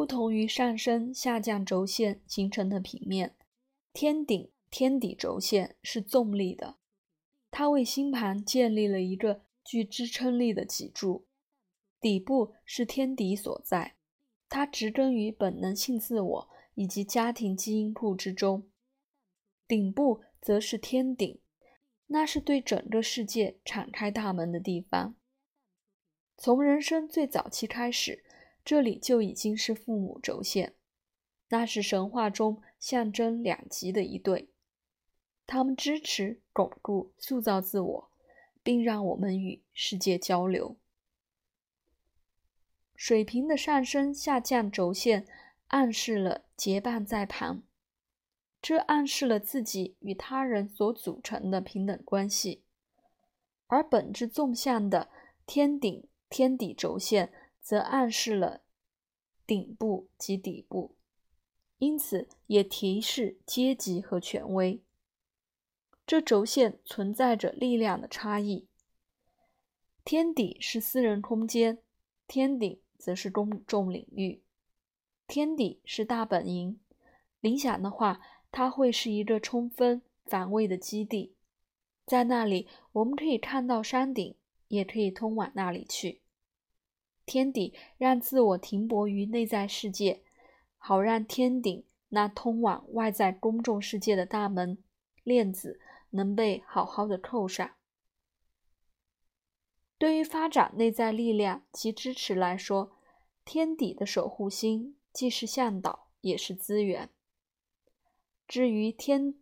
不同于上升、下降轴线形成的平面，天顶、天底轴线是纵立的，它为星盘建立了一个具支撑力的脊柱。底部是天底所在，它植根于本能性自我以及家庭基因库之中；顶部则是天顶，那是对整个世界敞开大门的地方。从人生最早期开始，这里就已经是父母轴线，那是神话中象征两极的一对，他们支持、巩固、塑造自我，并让我们与世界交流。水平的上升、下降轴线暗示了结伴在旁，这暗示了自己与他人所组成的平等关系，而本质纵向的天顶。天底轴线则暗示了顶部及底部，因此也提示阶级和权威。这轴线存在着力量的差异。天底是私人空间，天顶则是公众领域。天底是大本营，理想的话，它会是一个充分防卫的基地，在那里我们可以看到山顶。也可以通往那里去。天底让自我停泊于内在世界，好让天顶那通往外在公众世界的大门链子能被好好的扣上。对于发展内在力量及支持来说，天底的守护星既是向导，也是资源。至于天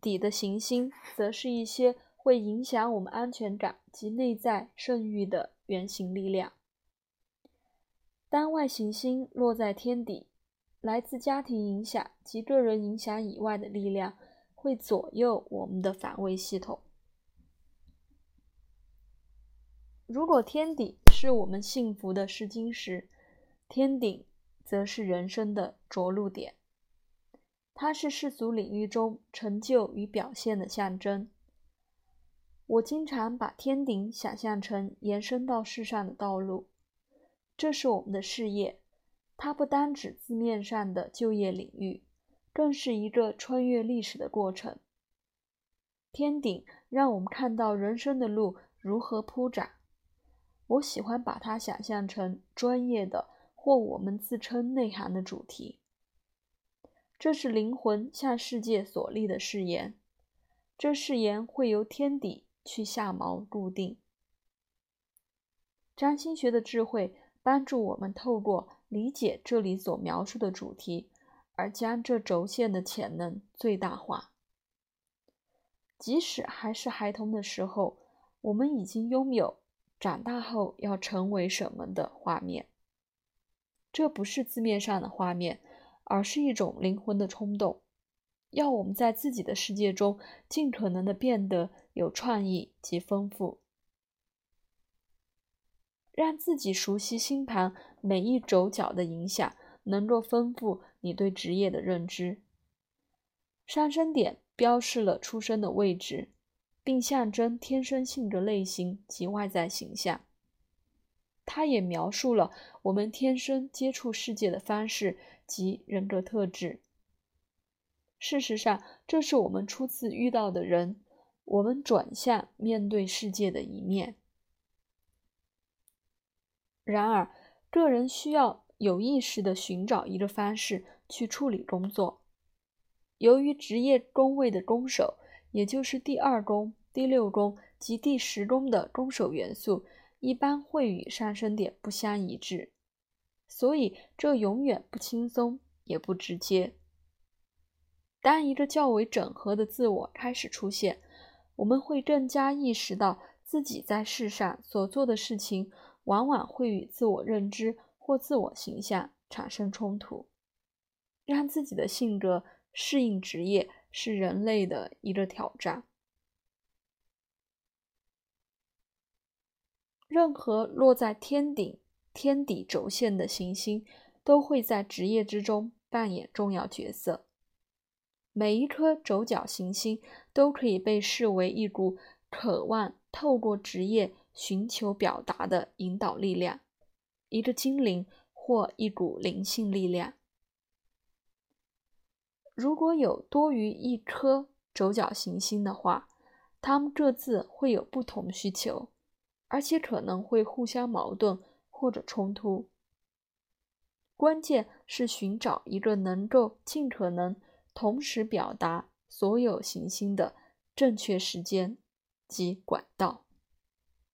底的行星，则是一些。会影响我们安全感及内在圣域的圆形力量。当外行星落在天底，来自家庭影响及个人影响以外的力量会左右我们的防卫系统。如果天底是我们幸福的试金石，天顶则是人生的着陆点。它是世俗领域中成就与表现的象征。我经常把天顶想象成延伸到世上的道路，这是我们的事业。它不单指字面上的就业领域，更是一个穿越历史的过程。天顶让我们看到人生的路如何铺展。我喜欢把它想象成专业的或我们自称内涵的主题。这是灵魂向世界所立的誓言，这誓言会由天底。去下锚固定。占星学的智慧帮助我们透过理解这里所描述的主题，而将这轴线的潜能最大化。即使还是孩童的时候，我们已经拥有长大后要成为什么的画面。这不是字面上的画面，而是一种灵魂的冲动。要我们在自己的世界中尽可能的变得有创意及丰富，让自己熟悉星盘每一轴角的影响，能够丰富你对职业的认知。上升点标示了出生的位置，并象征天生性格类型及外在形象。它也描述了我们天生接触世界的方式及人格特质。事实上，这是我们初次遇到的人，我们转向面对世界的一面。然而，个人需要有意识地寻找一个方式去处理工作。由于职业宫位的宫手，也就是第二宫、第六宫及第十宫的宫手元素，一般会与上升点不相一致，所以这永远不轻松，也不直接。当一个较为整合的自我开始出现，我们会更加意识到自己在世上所做的事情往往会与自我认知或自我形象产生冲突。让自己的性格适应职业是人类的一个挑战。任何落在天顶、天底轴线的行星都会在职业之中扮演重要角色。每一颗轴角行星都可以被视为一股渴望透过职业寻求表达的引导力量，一个精灵或一股灵性力量。如果有多于一颗轴角行星的话，它们各自会有不同需求，而且可能会互相矛盾或者冲突。关键是寻找一个能够尽可能同时表达所有行星的正确时间及管道。